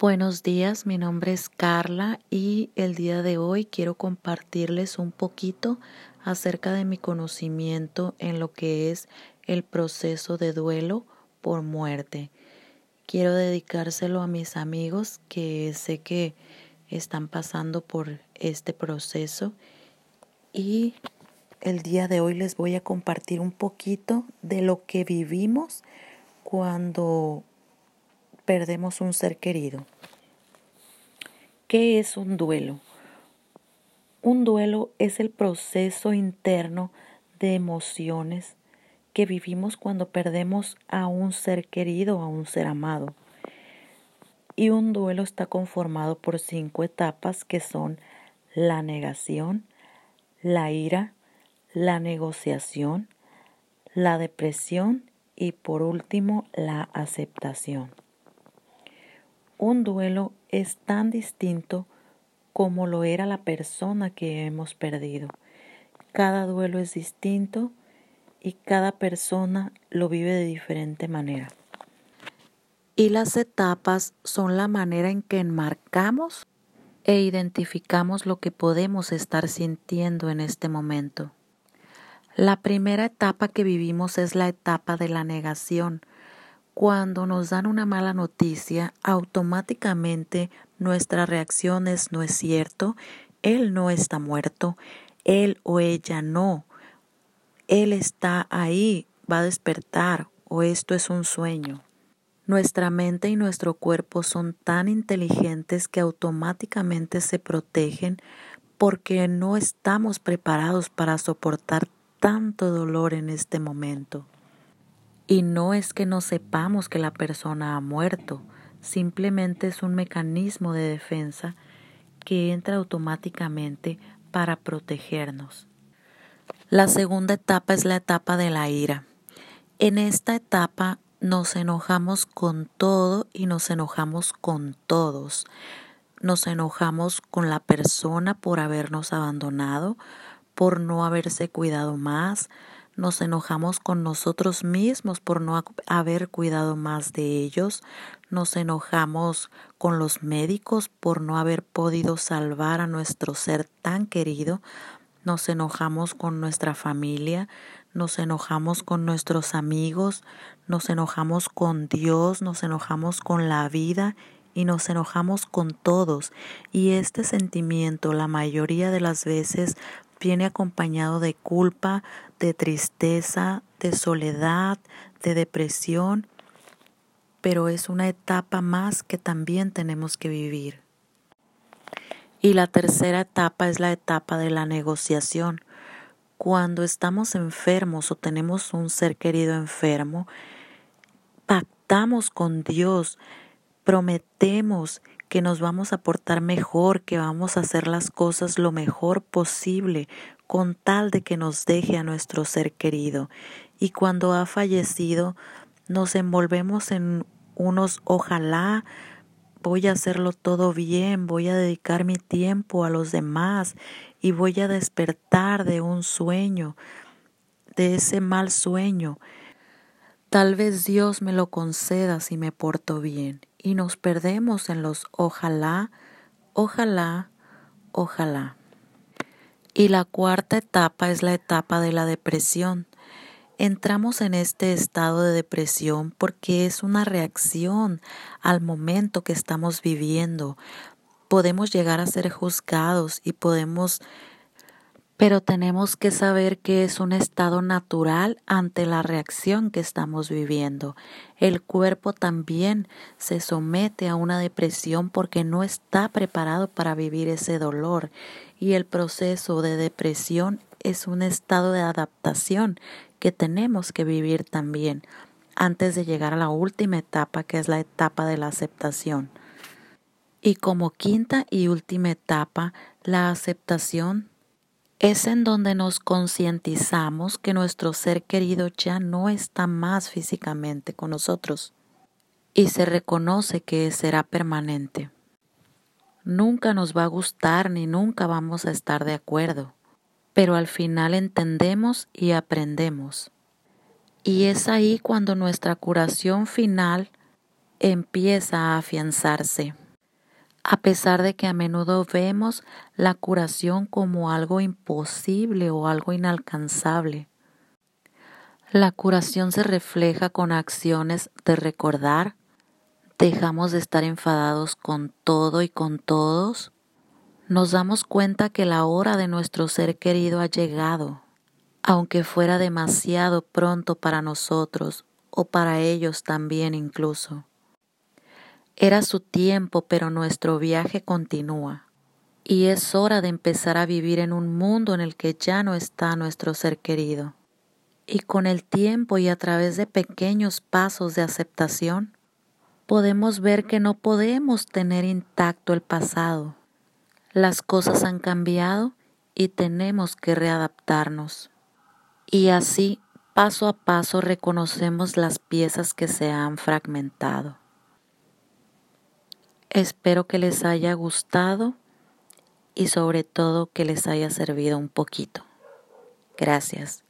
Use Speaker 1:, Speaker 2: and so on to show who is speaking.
Speaker 1: Buenos días, mi nombre es Carla y el día de hoy quiero compartirles un poquito acerca de mi conocimiento en lo que es el proceso de duelo por muerte. Quiero dedicárselo a mis amigos que sé que están pasando por este proceso y el día de hoy les voy a compartir un poquito de lo que vivimos cuando perdemos un ser querido. ¿Qué es un duelo? Un duelo es el proceso interno de emociones que vivimos cuando perdemos a un ser querido, a un ser amado. Y un duelo está conformado por cinco etapas que son la negación, la ira, la negociación, la depresión y por último la aceptación. Un duelo es tan distinto como lo era la persona que hemos perdido. Cada duelo es distinto y cada persona lo vive de diferente manera. Y las etapas son la manera en que enmarcamos e identificamos lo que podemos estar sintiendo en este momento. La primera etapa que vivimos es la etapa de la negación. Cuando nos dan una mala noticia, automáticamente nuestra reacción es no es cierto, él no está muerto, él o ella no, él está ahí, va a despertar o esto es un sueño. Nuestra mente y nuestro cuerpo son tan inteligentes que automáticamente se protegen porque no estamos preparados para soportar tanto dolor en este momento. Y no es que no sepamos que la persona ha muerto, simplemente es un mecanismo de defensa que entra automáticamente para protegernos. La segunda etapa es la etapa de la ira. En esta etapa nos enojamos con todo y nos enojamos con todos. Nos enojamos con la persona por habernos abandonado, por no haberse cuidado más, nos enojamos con nosotros mismos por no haber cuidado más de ellos, nos enojamos con los médicos por no haber podido salvar a nuestro ser tan querido, nos enojamos con nuestra familia, nos enojamos con nuestros amigos, nos enojamos con Dios, nos enojamos con la vida y nos enojamos con todos. Y este sentimiento la mayoría de las veces viene acompañado de culpa, de tristeza, de soledad, de depresión, pero es una etapa más que también tenemos que vivir. Y la tercera etapa es la etapa de la negociación. Cuando estamos enfermos o tenemos un ser querido enfermo, pactamos con Dios, prometemos que nos vamos a portar mejor, que vamos a hacer las cosas lo mejor posible con tal de que nos deje a nuestro ser querido. Y cuando ha fallecido, nos envolvemos en unos ojalá, voy a hacerlo todo bien, voy a dedicar mi tiempo a los demás y voy a despertar de un sueño, de ese mal sueño. Tal vez Dios me lo conceda si me porto bien y nos perdemos en los ojalá, ojalá, ojalá. Y la cuarta etapa es la etapa de la depresión. Entramos en este estado de depresión porque es una reacción al momento que estamos viviendo. Podemos llegar a ser juzgados y podemos pero tenemos que saber que es un estado natural ante la reacción que estamos viviendo. El cuerpo también se somete a una depresión porque no está preparado para vivir ese dolor y el proceso de depresión es un estado de adaptación que tenemos que vivir también antes de llegar a la última etapa que es la etapa de la aceptación. Y como quinta y última etapa, la aceptación es en donde nos concientizamos que nuestro ser querido ya no está más físicamente con nosotros y se reconoce que será permanente. Nunca nos va a gustar ni nunca vamos a estar de acuerdo, pero al final entendemos y aprendemos. Y es ahí cuando nuestra curación final empieza a afianzarse. A pesar de que a menudo vemos la curación como algo imposible o algo inalcanzable. La curación se refleja con acciones de recordar, dejamos de estar enfadados con todo y con todos, nos damos cuenta que la hora de nuestro ser querido ha llegado, aunque fuera demasiado pronto para nosotros o para ellos también incluso. Era su tiempo, pero nuestro viaje continúa. Y es hora de empezar a vivir en un mundo en el que ya no está nuestro ser querido. Y con el tiempo y a través de pequeños pasos de aceptación, podemos ver que no podemos tener intacto el pasado. Las cosas han cambiado y tenemos que readaptarnos. Y así, paso a paso, reconocemos las piezas que se han fragmentado. Espero que les haya gustado y sobre todo que les haya servido un poquito. Gracias.